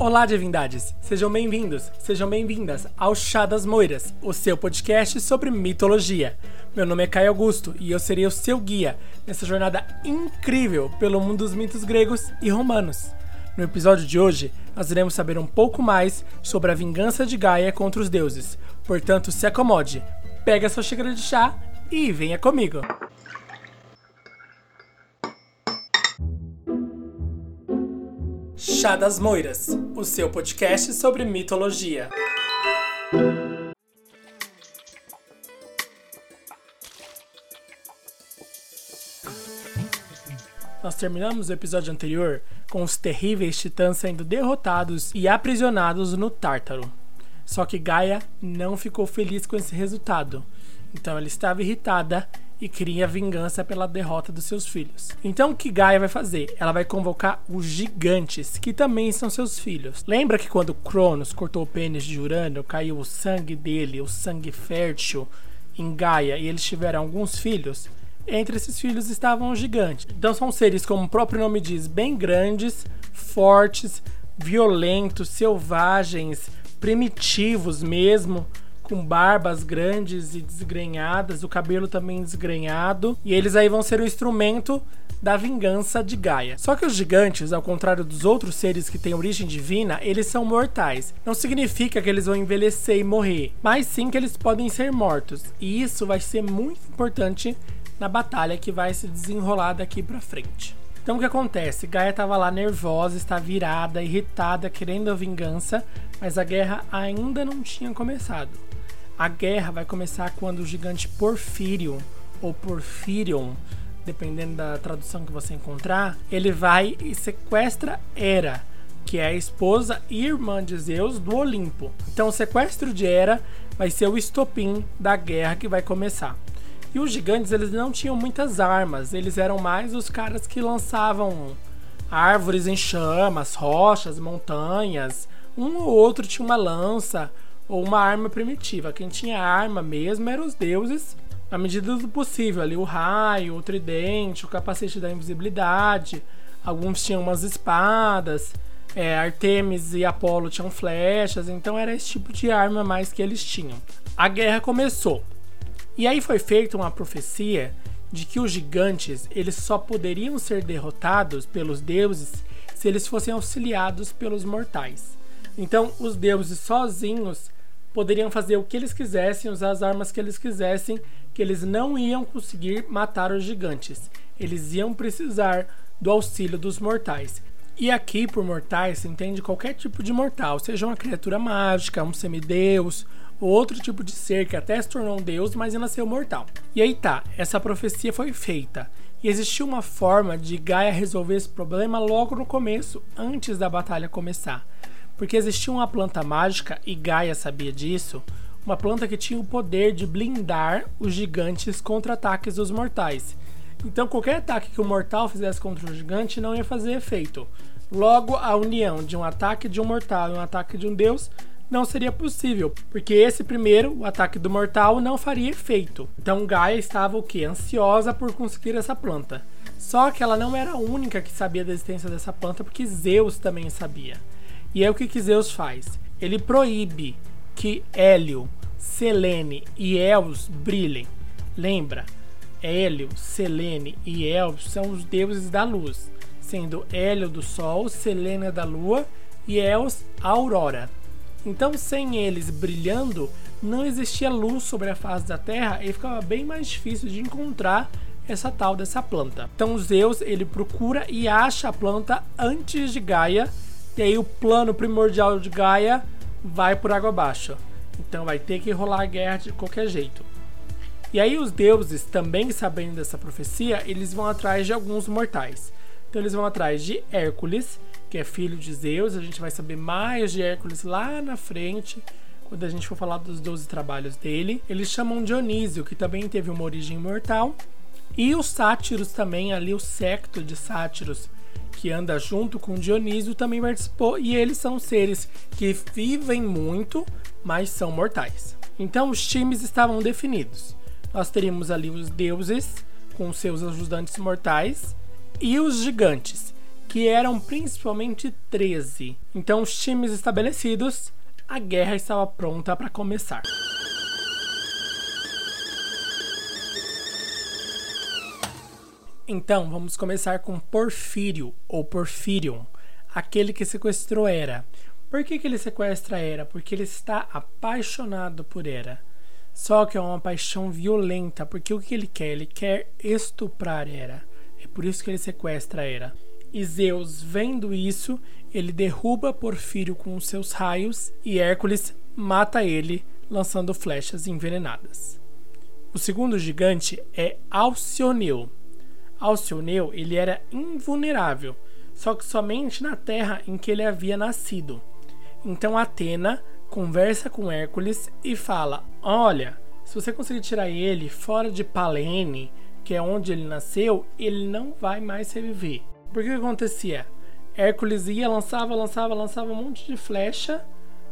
Olá, divindades! Sejam bem-vindos, sejam bem-vindas ao Chá das Moiras, o seu podcast sobre mitologia. Meu nome é Caio Augusto e eu serei o seu guia nessa jornada incrível pelo mundo dos mitos gregos e romanos. No episódio de hoje, nós iremos saber um pouco mais sobre a vingança de Gaia contra os deuses. Portanto, se acomode, pega sua xícara de chá e venha comigo! Chá das Moiras, o seu podcast sobre mitologia. Nós terminamos o episódio anterior com os terríveis titãs sendo derrotados e aprisionados no Tártaro. Só que Gaia não ficou feliz com esse resultado, então ela estava irritada e queria vingança pela derrota dos seus filhos. Então o que Gaia vai fazer? Ela vai convocar os gigantes, que também são seus filhos. Lembra que quando Cronos cortou o pênis de Urano, caiu o sangue dele, o sangue fértil, em Gaia e eles tiveram alguns filhos? Entre esses filhos estavam os gigantes. Então são seres, como o próprio nome diz, bem grandes, fortes, violentos, selvagens, primitivos mesmo com barbas grandes e desgrenhadas, o cabelo também desgrenhado, e eles aí vão ser o instrumento da vingança de Gaia. Só que os gigantes, ao contrário dos outros seres que têm origem divina, eles são mortais. Não significa que eles vão envelhecer e morrer, mas sim que eles podem ser mortos. E isso vai ser muito importante na batalha que vai se desenrolar daqui para frente. Então o que acontece? Gaia estava lá nervosa, está virada, irritada, querendo a vingança, mas a guerra ainda não tinha começado. A guerra vai começar quando o gigante Porfírio, ou Porfirion, dependendo da tradução que você encontrar, ele vai e sequestra Hera, que é a esposa e irmã de Zeus do Olimpo. Então o sequestro de Hera vai ser o estopim da guerra que vai começar. E os gigantes eles não tinham muitas armas, eles eram mais os caras que lançavam árvores em chamas, rochas, montanhas. Um ou outro tinha uma lança, ou uma arma primitiva. Quem tinha arma mesmo eram os deuses, na medida do possível. Ali o raio, o tridente, o capacete da invisibilidade. Alguns tinham umas espadas. É, Artemis e Apolo tinham flechas, então era esse tipo de arma mais que eles tinham. A guerra começou. E aí foi feita uma profecia de que os gigantes eles só poderiam ser derrotados pelos deuses se eles fossem auxiliados pelos mortais. Então, os deuses sozinhos poderiam fazer o que eles quisessem, usar as armas que eles quisessem, que eles não iam conseguir matar os gigantes. Eles iam precisar do auxílio dos mortais. E aqui, por mortais, se entende qualquer tipo de mortal, seja uma criatura mágica, um semideus, ou outro tipo de ser que até se tornou um deus, mas ainda nasceu mortal. E aí tá, essa profecia foi feita. E existiu uma forma de Gaia resolver esse problema logo no começo, antes da batalha começar porque existia uma planta mágica, e Gaia sabia disso, uma planta que tinha o poder de blindar os gigantes contra ataques dos mortais. Então qualquer ataque que o mortal fizesse contra o gigante não ia fazer efeito. Logo, a união de um ataque de um mortal e um ataque de um deus não seria possível, porque esse primeiro, o ataque do mortal, não faria efeito. Então Gaia estava o que? Ansiosa por conseguir essa planta. Só que ela não era a única que sabia da existência dessa planta, porque Zeus também sabia. E é o que, que Zeus faz. Ele proíbe que Hélio, Selene e Eos brilhem. Lembra? Hélio, Selene e Eos são os deuses da luz, sendo Hélio do Sol, Selene da Lua e Eos a Aurora. Então, sem eles brilhando, não existia luz sobre a face da Terra e ficava bem mais difícil de encontrar essa tal dessa planta. Então, Zeus ele procura e acha a planta antes de Gaia e aí o plano primordial de Gaia vai por água abaixo. Então vai ter que rolar a guerra de qualquer jeito. E aí os deuses, também sabendo dessa profecia, eles vão atrás de alguns mortais. Então eles vão atrás de Hércules, que é filho de Zeus. A gente vai saber mais de Hércules lá na frente, quando a gente for falar dos 12 trabalhos dele. Eles chamam Dionísio, que também teve uma origem mortal. E os sátiros também, ali o secto de sátiros, que anda junto com Dionísio, também participou, e eles são seres que vivem muito, mas são mortais. Então os times estavam definidos. Nós teríamos ali os deuses com seus ajudantes mortais e os gigantes. que eram principalmente 13. Então, os times estabelecidos, a guerra estava pronta para começar. Então, vamos começar com Porfírio, ou Porfírion, aquele que sequestrou Hera. Por que, que ele sequestra Hera? Porque ele está apaixonado por Hera. Só que é uma paixão violenta, porque o que ele quer? Ele quer estuprar Hera. É por isso que ele sequestra Hera. E Zeus, vendo isso, ele derruba Porfírio com os seus raios e Hércules mata ele, lançando flechas envenenadas. O segundo gigante é Alcioneu. Alcioneu ele era invulnerável, só que somente na terra em que ele havia nascido. Então Atena conversa com Hércules e fala: Olha, se você conseguir tirar ele fora de Palene, que é onde ele nasceu, ele não vai mais reviver. Porque o que acontecia? Hércules ia, lançava, lançava, lançava um monte de flecha.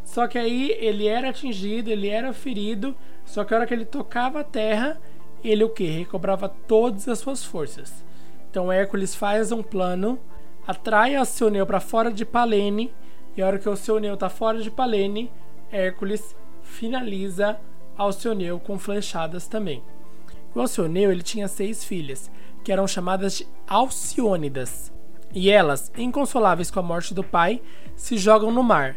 Só que aí ele era atingido, ele era ferido. Só que a hora que ele tocava a terra, ele o que? Recobrava todas as suas forças. Então Hércules faz um plano, atrai Alcioneu para fora de Palene, e a hora que Alcioneu está fora de Palene, Hércules finaliza Alcioneu com flechadas também. O Alcioneu ele tinha seis filhas, que eram chamadas de Alciônidas, e elas, inconsoláveis com a morte do pai, se jogam no mar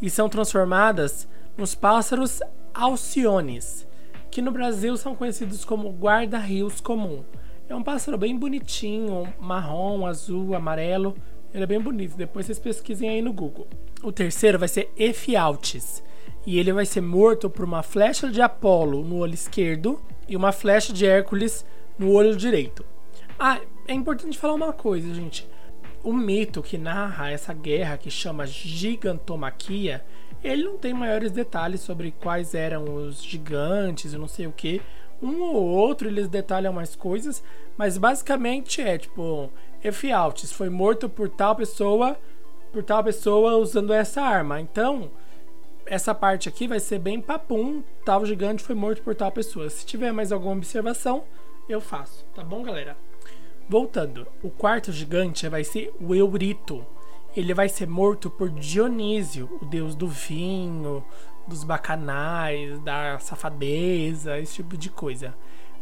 e são transformadas nos pássaros Alciones, que no Brasil são conhecidos como guarda-rios comum. É um pássaro bem bonitinho, marrom, azul, amarelo. Ele é bem bonito. Depois vocês pesquisem aí no Google. O terceiro vai ser Efialtes. E ele vai ser morto por uma flecha de Apolo no olho esquerdo e uma flecha de Hércules no olho direito. Ah, é importante falar uma coisa, gente. O mito que narra essa guerra que chama Gigantomaquia ele não tem maiores detalhes sobre quais eram os gigantes e não sei o que. Um ou outro eles detalham mais coisas, mas basicamente é tipo: Efialtes foi morto por tal pessoa, por tal pessoa usando essa arma. Então, essa parte aqui vai ser bem papum. Tal gigante foi morto por tal pessoa. Se tiver mais alguma observação, eu faço, tá bom, galera? Voltando, o quarto gigante vai ser o Eurito ele vai ser morto por Dionísio, o deus do vinho, dos bacanais, da safadeza, esse tipo de coisa.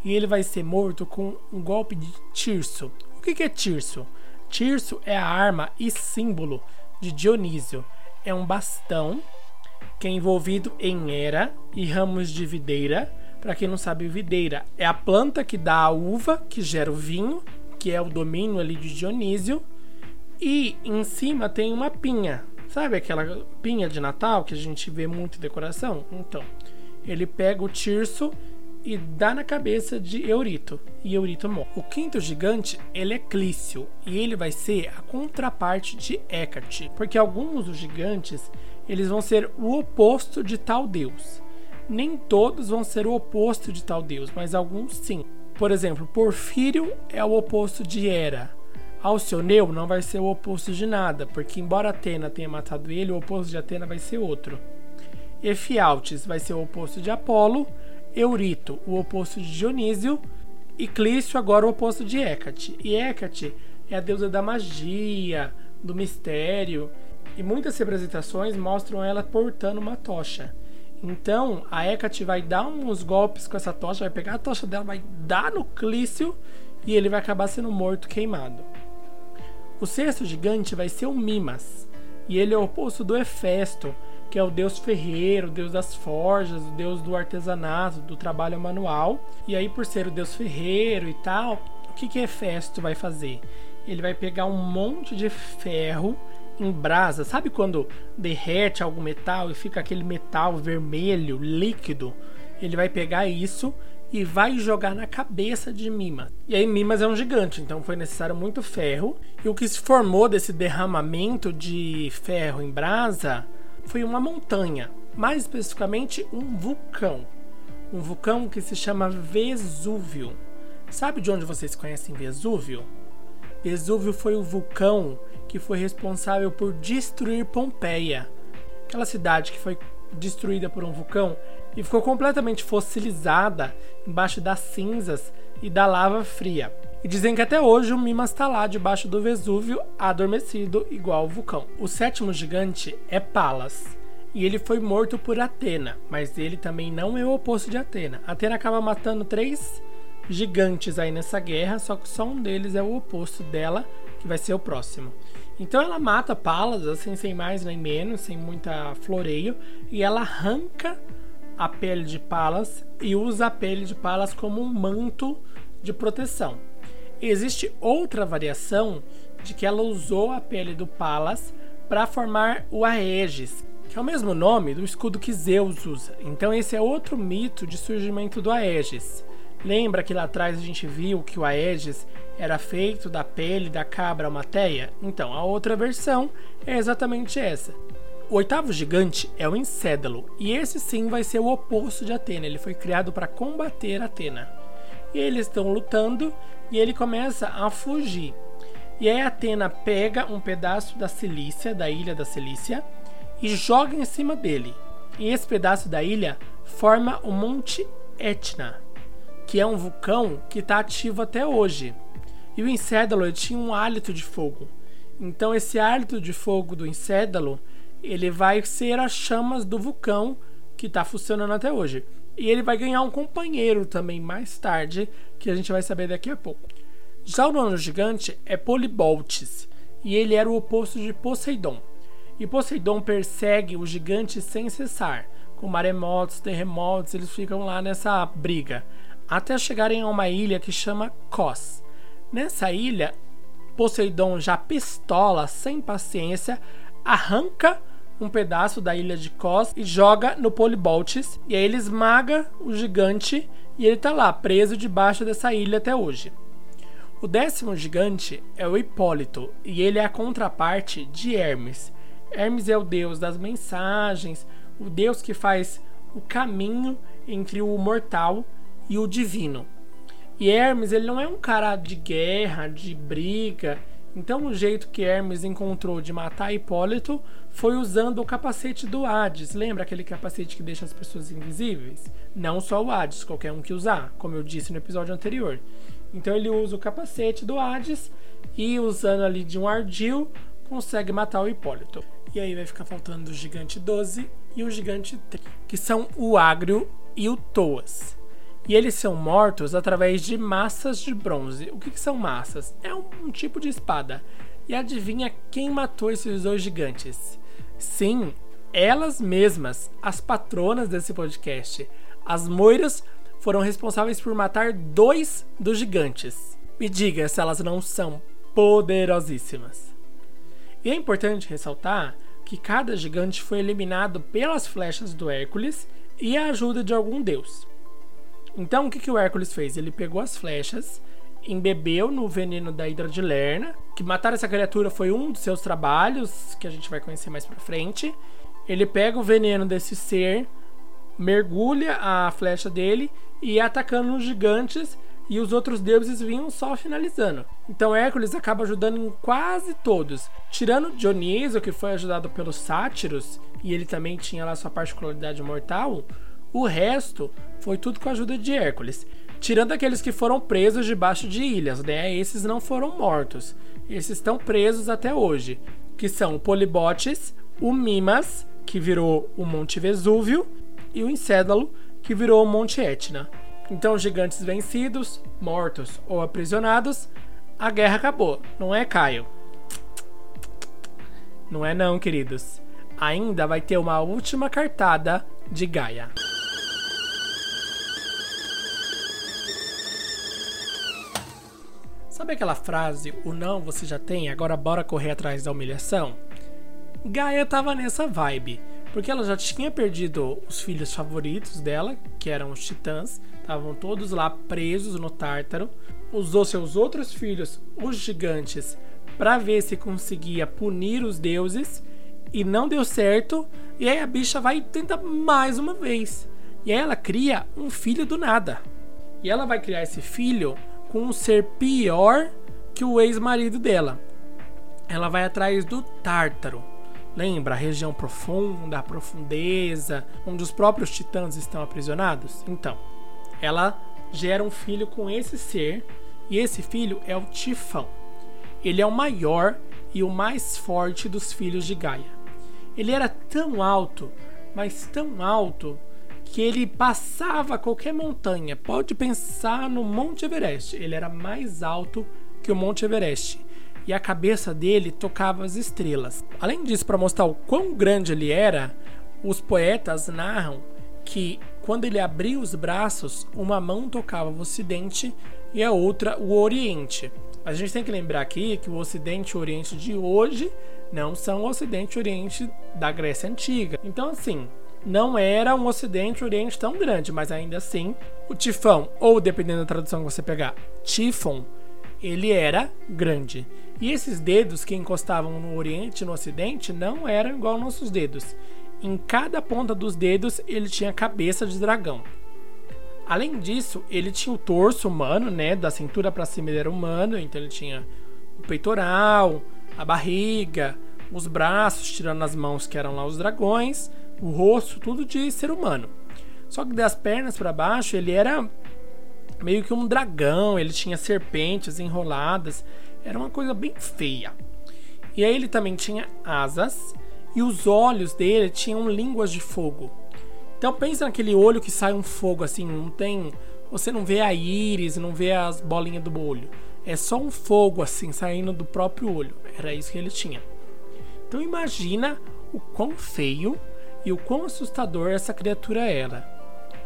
E ele vai ser morto com um golpe de tirso. O que é tirso? Tirso é a arma e símbolo de Dionísio. É um bastão que é envolvido em era e ramos de videira. Para quem não sabe, videira é a planta que dá a uva, que gera o vinho, que é o domínio ali de Dionísio. E em cima tem uma pinha. Sabe aquela pinha de Natal que a gente vê muito em decoração? Então, ele pega o tirso e dá na cabeça de Eurito. E Eurito morre. O quinto gigante, ele é Clício. E ele vai ser a contraparte de Hecate. Porque alguns dos gigantes, eles vão ser o oposto de tal deus. Nem todos vão ser o oposto de tal deus, mas alguns sim. Por exemplo, Porfírio é o oposto de Hera. Alcioneu não vai ser o oposto de nada, porque embora Atena tenha matado ele, o oposto de Atena vai ser outro. Efialtes vai ser o oposto de Apolo, Eurito o oposto de Dionísio e Clício agora o oposto de Hécate. E Hécate é a deusa da magia, do mistério, e muitas representações mostram ela portando uma tocha. Então a Hécate vai dar uns golpes com essa tocha, vai pegar a tocha dela, vai dar no Clício e ele vai acabar sendo morto queimado. O sexto gigante vai ser o Mimas, e ele é o oposto do Hefesto, que é o deus ferreiro, o deus das forjas, o deus do artesanato, do trabalho manual. E aí, por ser o deus ferreiro e tal, o que que Hefesto vai fazer? Ele vai pegar um monte de ferro em brasa, sabe quando derrete algum metal e fica aquele metal vermelho, líquido? Ele vai pegar isso e vai jogar na cabeça de Mimas. E aí Mimas é um gigante, então foi necessário muito ferro. E o que se formou desse derramamento de ferro em brasa foi uma montanha, mais especificamente um vulcão. Um vulcão que se chama Vesúvio. Sabe de onde vocês conhecem Vesúvio? Vesúvio foi o vulcão que foi responsável por destruir Pompeia. Aquela cidade que foi destruída por um vulcão e ficou completamente fossilizada embaixo das cinzas e da lava fria. E dizem que até hoje o Mimas está lá debaixo do Vesúvio, adormecido, igual o vulcão. O sétimo gigante é Palas. E ele foi morto por Atena, mas ele também não é o oposto de Atena. Atena acaba matando três gigantes aí nessa guerra, só que só um deles é o oposto dela, que vai ser o próximo. Então ela mata Palas, assim, sem mais nem menos, sem muita floreio, e ela arranca a pele de Palas e usa a pele de Palas como um manto de proteção. Existe outra variação de que ela usou a pele do Palas para formar o Aegis, que é o mesmo nome do escudo que Zeus usa. Então esse é outro mito de surgimento do Aegis. Lembra que lá atrás a gente viu que o Aegis era feito da pele da cabra Almateia? Então, a outra versão é exatamente essa. O oitavo gigante é o Encédalo, e esse sim vai ser o oposto de Atena. Ele foi criado para combater Atena. E eles estão lutando e ele começa a fugir. E aí Atena pega um pedaço da Cilícia, da ilha da Cilícia, e joga em cima dele. E esse pedaço da ilha forma o Monte Etna que é um vulcão que está ativo até hoje. E o Encédalo tinha um hálito de fogo. Então esse hálito de fogo do Encédalo, ele vai ser as chamas do vulcão que está funcionando até hoje. E ele vai ganhar um companheiro também mais tarde, que a gente vai saber daqui a pouco. Já o nono gigante é Poliboltes, e ele era o oposto de Poseidon. E Poseidon persegue o gigante sem cessar, com maremotos, terremotos, eles ficam lá nessa briga até chegarem a uma ilha que chama Kos. Nessa ilha, Poseidon já pistola, sem paciência, arranca um pedaço da ilha de Kos e joga no Poliboltes, e aí ele esmaga o gigante e ele está lá, preso debaixo dessa ilha até hoje. O décimo gigante é o Hipólito, e ele é a contraparte de Hermes. Hermes é o deus das mensagens, o deus que faz o caminho entre o mortal e o divino. E Hermes, ele não é um cara de guerra, de briga. Então, o jeito que Hermes encontrou de matar Hipólito foi usando o capacete do Hades. Lembra aquele capacete que deixa as pessoas invisíveis? Não só o Hades, qualquer um que usar, como eu disse no episódio anterior. Então, ele usa o capacete do Hades e, usando ali de um ardil, consegue matar o Hipólito. E aí vai ficar faltando o gigante 12 e o gigante 3, que são o Ágrio e o Toas e eles são mortos através de massas de bronze. O que, que são massas? É um, um, tipo de espada. E adivinha quem matou esses dois gigantes? Sim, elas mesmas, as patronas desse podcast. As moiras foram responsáveis por matar dois dos gigantes. Me diga se elas não são poderosíssimas. E é importante ressaltar que cada gigante foi eliminado pelas flechas do Hércules e a ajuda de algum deus. Então o que, que o Hércules fez? Ele pegou as flechas, embebeu no veneno da Hidra de Lerna, que matar essa criatura foi um dos seus trabalhos, que a gente vai conhecer mais pra frente. Ele pega o veneno desse ser, mergulha a flecha dele e ia atacando os gigantes e os outros deuses vinham só finalizando. Então Hércules acaba ajudando em quase todos, tirando Dioniso, que foi ajudado pelos sátiros, e ele também tinha lá sua particularidade mortal. O resto foi tudo com a ajuda de Hércules. Tirando aqueles que foram presos debaixo de ilhas, né? Esses não foram mortos. Esses estão presos até hoje. Que são o Polibotes, o Mimas, que virou o Monte Vesúvio, e o Encédalo, que virou o Monte Etna. Então, gigantes vencidos, mortos ou aprisionados, a guerra acabou, não é, Caio? Não é não, queridos. Ainda vai ter uma última cartada de Gaia. Sabe aquela frase, o não você já tem, agora bora correr atrás da humilhação? Gaia tava nessa vibe, porque ela já tinha perdido os filhos favoritos dela, que eram os titãs, estavam todos lá presos no Tártaro, usou seus outros filhos, os gigantes, para ver se conseguia punir os deuses, e não deu certo, e aí a bicha vai tentar mais uma vez. E aí ela cria um filho do nada. E ela vai criar esse filho com um ser pior que o ex-marido dela. Ela vai atrás do Tártaro. Lembra a região profunda, a profundeza, onde os próprios titãs estão aprisionados? Então, ela gera um filho com esse ser E esse filho é o Tifão. Ele é o maior e o mais forte dos filhos de Gaia. Ele era tão alto, mas tão alto, que ele passava qualquer montanha. Pode pensar no Monte Everest. Ele era mais alto que o Monte Everest. E a cabeça dele tocava as estrelas. Além disso, para mostrar o quão grande ele era, os poetas narram que quando ele abria os braços, uma mão tocava o Ocidente e a outra o Oriente. A gente tem que lembrar aqui que o Ocidente e o Oriente de hoje não são o Ocidente e o Oriente da Grécia Antiga. Então, assim, não era um Ocidente e Oriente tão grande, mas ainda assim, o tifão, ou dependendo da tradução que você pegar, tifon, ele era grande. E esses dedos que encostavam no Oriente e no Ocidente não eram igual aos nossos dedos. Em cada ponta dos dedos ele tinha cabeça de dragão. Além disso, ele tinha o torso humano, né? Da cintura para cima ele era humano, então ele tinha o peitoral, a barriga, os braços, tirando as mãos que eram lá os dragões, o rosto, tudo de ser humano. Só que das pernas para baixo ele era meio que um dragão, ele tinha serpentes enroladas, era uma coisa bem feia. E aí ele também tinha asas e os olhos dele tinham línguas de fogo. Então pensa naquele olho que sai um fogo assim, não tem, você não vê a íris, não vê as bolinhas do olho. É só um fogo assim saindo do próprio olho. Era isso que ele tinha. Então imagina o quão feio e o quão assustador essa criatura era.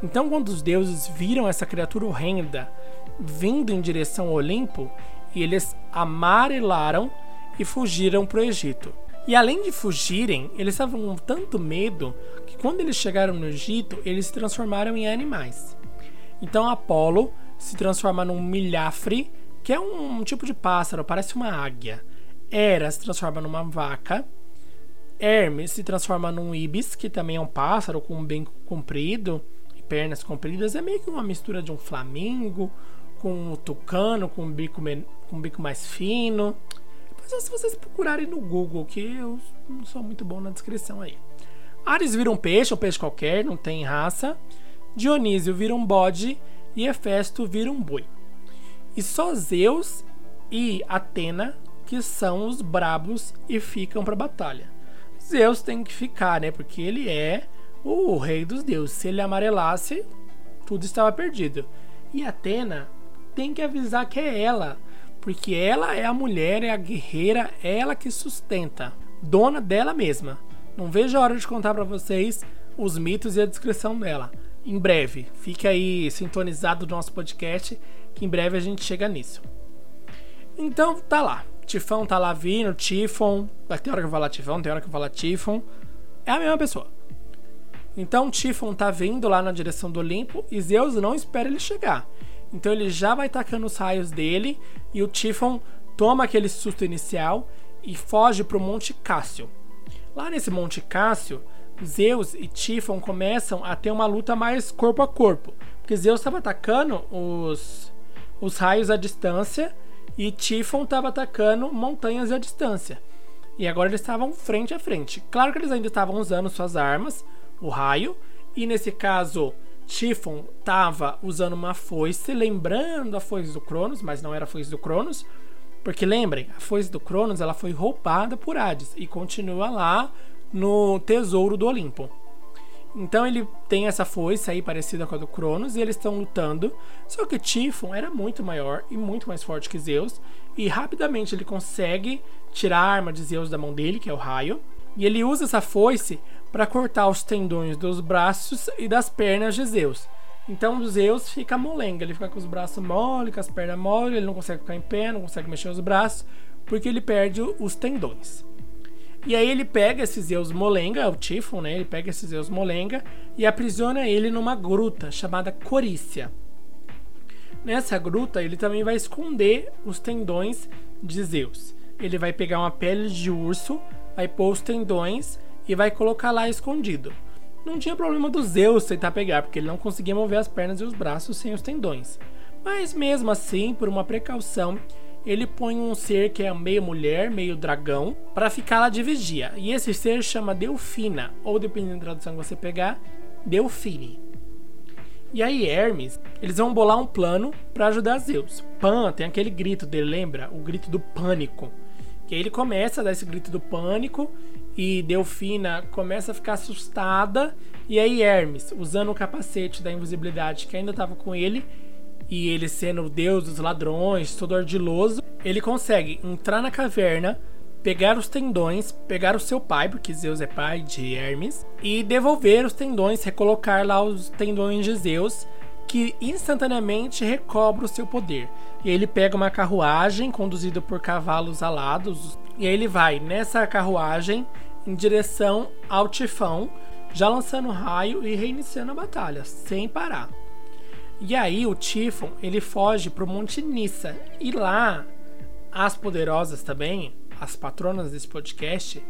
Então quando os deuses viram essa criatura horrenda vindo em direção ao Olimpo, eles amarelaram e fugiram para o Egito. E além de fugirem, eles estavam com tanto medo que quando eles chegaram no Egito, eles se transformaram em animais. Então Apolo se transforma num milhafre, que é um, um tipo de pássaro, parece uma águia. Hera se transforma numa vaca. Hermes se transforma num ibis, que também é um pássaro com um bem comprido e pernas compridas. É meio que uma mistura de um flamingo com um tucano, com um bico, com um bico mais fino. Se vocês procurarem no Google, que eu não sou muito bom na descrição aí. Ares vira um peixe, um peixe qualquer, não tem raça. Dionísio vira um bode e Hefesto vira um boi. E só Zeus e Atena que são os brabos e ficam para batalha. Zeus tem que ficar, né? Porque ele é o rei dos deuses. Se ele amarelasse, tudo estava perdido. E Atena tem que avisar que é ela porque ela é a mulher, é a guerreira, é ela que sustenta, dona dela mesma. Não vejo a hora de contar para vocês os mitos e a descrição dela. Em breve, fique aí sintonizado no nosso podcast, que em breve a gente chega nisso. Então tá lá. Tifão tá lá vindo, Tifon. Tem hora que eu falar Tifão, tem hora que eu falar Tifon. É a mesma pessoa. Então Tifon tá vindo lá na direção do Olimpo e Zeus não espera ele chegar. Então ele já vai tacando os raios dele e o Tifon toma aquele susto inicial e foge para o Monte Cássio. Lá nesse Monte Cássio, Zeus e Tifon começam a ter uma luta mais corpo a corpo, porque Zeus estava atacando os, os raios à distância e Tifon estava atacando montanhas à distância. E agora eles estavam frente a frente. Claro que eles ainda estavam usando suas armas, o raio, e nesse caso Tifon estava usando uma foice, lembrando a foice do Cronos, mas não era a foice do Cronos, porque lembrem, a foice do Cronos ela foi roubada por Hades e continua lá no tesouro do Olimpo. Então ele tem essa foice aí parecida com a do Cronos e eles estão lutando. Só que Tifon era muito maior e muito mais forte que Zeus e rapidamente ele consegue tirar a arma de Zeus da mão dele, que é o raio, e ele usa essa foice para cortar os tendões dos braços e das pernas de Zeus. Então Zeus fica molenga, ele fica com os braços mole, com as pernas mole, ele não consegue ficar em pé, não consegue mexer os braços, porque ele perde os tendões. E aí ele pega esse Zeus molenga, o Tifon, né? Ele pega esse Zeus molenga e aprisiona ele numa gruta chamada Corícia. Nessa gruta ele também vai esconder os tendões de Zeus. Ele vai pegar uma pele de urso, vai pôr os tendões e vai colocar lá escondido. Não tinha problema do Zeus tentar pegar, porque ele não conseguia mover as pernas e os braços sem os tendões. Mas mesmo assim, por uma precaução, ele põe um ser que é meio mulher, meio dragão, para ficar lá de vigia. E esse ser chama Delfina, ou dependendo da tradução que você pegar, Delfine. E aí Hermes, eles vão bolar um plano para ajudar Zeus. Pan tem aquele grito dele, lembra? O grito do pânico. Que aí ele começa a dar esse grito do pânico e Delfina começa a ficar assustada. E aí Hermes, usando o capacete da invisibilidade que ainda estava com ele, e ele sendo o deus dos ladrões, todo ardiloso, ele consegue entrar na caverna, pegar os tendões, pegar o seu pai, porque Zeus é pai de Hermes, e devolver os tendões, recolocar lá os tendões de Zeus, que instantaneamente recobra o seu poder. E ele pega uma carruagem conduzida por cavalos alados, e aí ele vai nessa carruagem em direção ao Tifão, já lançando raio e reiniciando a batalha, sem parar. E aí o Tifon, ele foge pro Monte Nissa, e lá as poderosas também, as patronas desse podcast,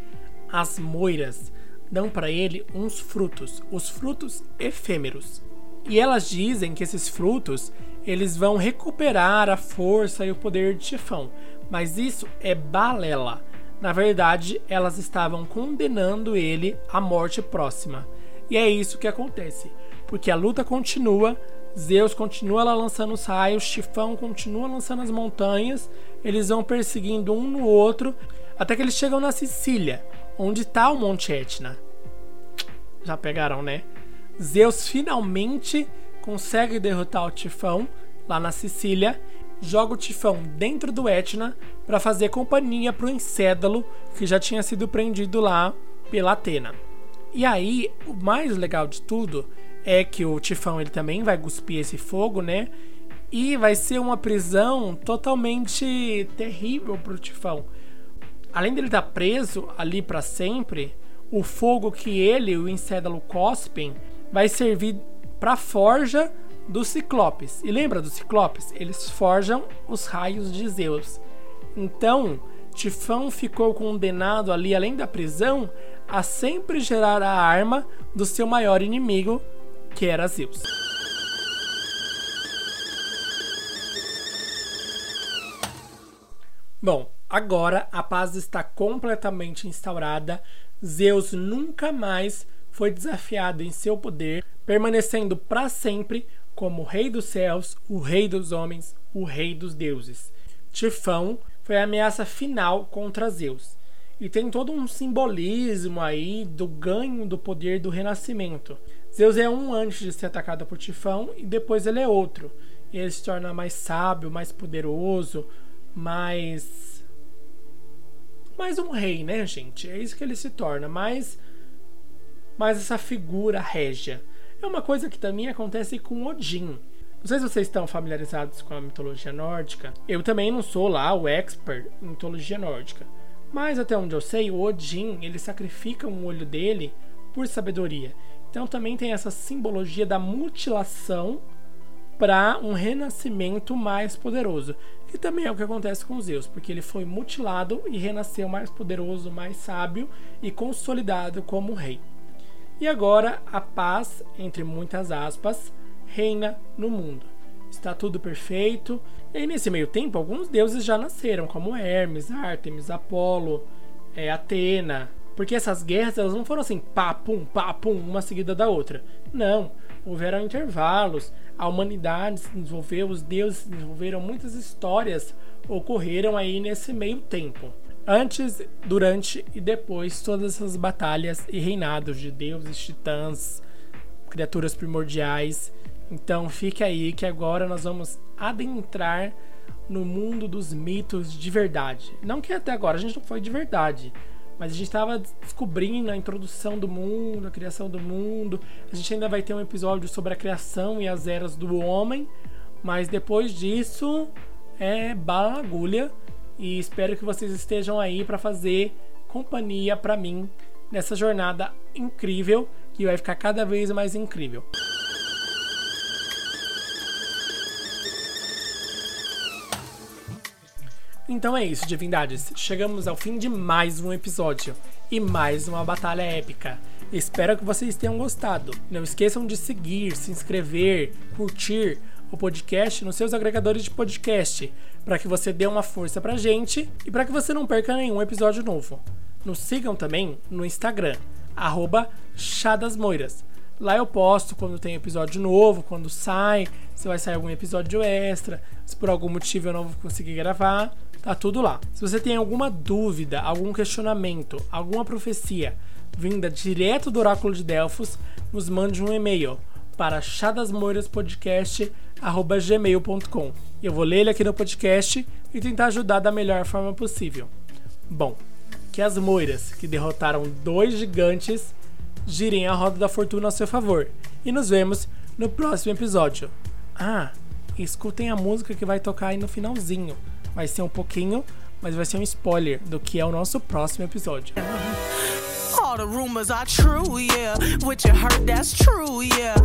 as moiras, dão para ele uns frutos, os frutos efêmeros. E elas dizem que esses frutos eles vão recuperar a força e o poder de Tifão, mas isso é balela. Na verdade, elas estavam condenando ele à morte próxima. E é isso que acontece, porque a luta continua, Zeus continua lá lançando os raios, Tifão continua lançando as montanhas, eles vão perseguindo um no outro, até que eles chegam na Sicília, onde está o Monte Etna. Já pegaram, né? Zeus finalmente consegue derrotar o Tifão lá na Sicília, joga o Tifão dentro do Etna para fazer companhia para o Encédalo, que já tinha sido prendido lá pela Atena. E aí, o mais legal de tudo é que o Tifão ele também vai cuspir esse fogo, né? E vai ser uma prisão totalmente terrível pro Tifão. Além dele estar tá preso ali para sempre, o fogo que ele e o Encédalo cospem vai servir para forja dos Ciclopes. E lembra dos Ciclopes? Eles forjam os raios de Zeus. Então, Tifão ficou condenado ali, além da prisão, a sempre gerar a arma do seu maior inimigo, que era Zeus. Bom, agora a paz está completamente instaurada. Zeus nunca mais foi desafiado em seu poder, permanecendo para sempre como o rei dos céus, o rei dos homens, o rei dos deuses. Tifão foi a ameaça final contra Zeus. E tem todo um simbolismo aí do ganho do poder do renascimento. Zeus é um antes de ser atacado por Tifão e depois ele é outro. E ele se torna mais sábio, mais poderoso, mais. Mais um rei, né, gente? É isso que ele se torna. Mais. Mais essa figura régia. É uma coisa que também acontece com Odin. Não sei se vocês estão familiarizados com a mitologia nórdica. Eu também não sou lá o expert em mitologia nórdica. Mas até onde eu sei, o Odin, ele sacrifica um olho dele por sabedoria. Então também tem essa simbologia da mutilação para um renascimento mais poderoso, que também é o que acontece com Zeus, porque ele foi mutilado e renasceu mais poderoso, mais sábio e consolidado como rei. E agora a paz, entre muitas aspas, reina no mundo. Está tudo perfeito. E nesse meio tempo, alguns deuses já nasceram, como Hermes, Ártemis, Apolo, é, Atena, porque essas guerras elas não foram assim, pá, pum, pá, pum, uma seguida da outra. Não. Houveram intervalos, a humanidade se desenvolveu, os deuses se desenvolveram, muitas histórias ocorreram aí nesse meio tempo. Antes, durante e depois, todas essas batalhas e reinados de deuses, titãs, criaturas primordiais. Então fique aí que agora nós vamos adentrar no mundo dos mitos de verdade. Não que até agora a gente não foi de verdade, mas a gente estava descobrindo a introdução do mundo, a criação do mundo. A gente ainda vai ter um episódio sobre a criação e as eras do homem. Mas depois disso é bala agulha. E espero que vocês estejam aí para fazer companhia para mim nessa jornada incrível que vai ficar cada vez mais incrível. Então é isso, divindades. Chegamos ao fim de mais um episódio e mais uma batalha épica. Espero que vocês tenham gostado. Não esqueçam de seguir, se inscrever, curtir o podcast nos seus agregadores de podcast, para que você dê uma força pra gente e para que você não perca nenhum episódio novo. Nos sigam também no Instagram, arroba Chadasmoiras. Lá eu posto quando tem episódio novo, quando sai, se vai sair algum episódio extra, se por algum motivo eu não vou conseguir gravar, tá tudo lá. Se você tem alguma dúvida, algum questionamento, alguma profecia vinda direto do oráculo de Delfos, nos mande um e-mail para chadasmoiraspodcast@gmail.com. Eu vou ler ele aqui no podcast e tentar ajudar da melhor forma possível. Bom, que as moiras que derrotaram dois gigantes girem a roda da fortuna a seu favor. E nos vemos no próximo episódio. Ah, escutem a música que vai tocar aí no finalzinho. Vai ser um pouquinho, mas vai ser um spoiler do que é o nosso próximo episódio. All the rumors are true, yeah. What you heard, that's true, yeah.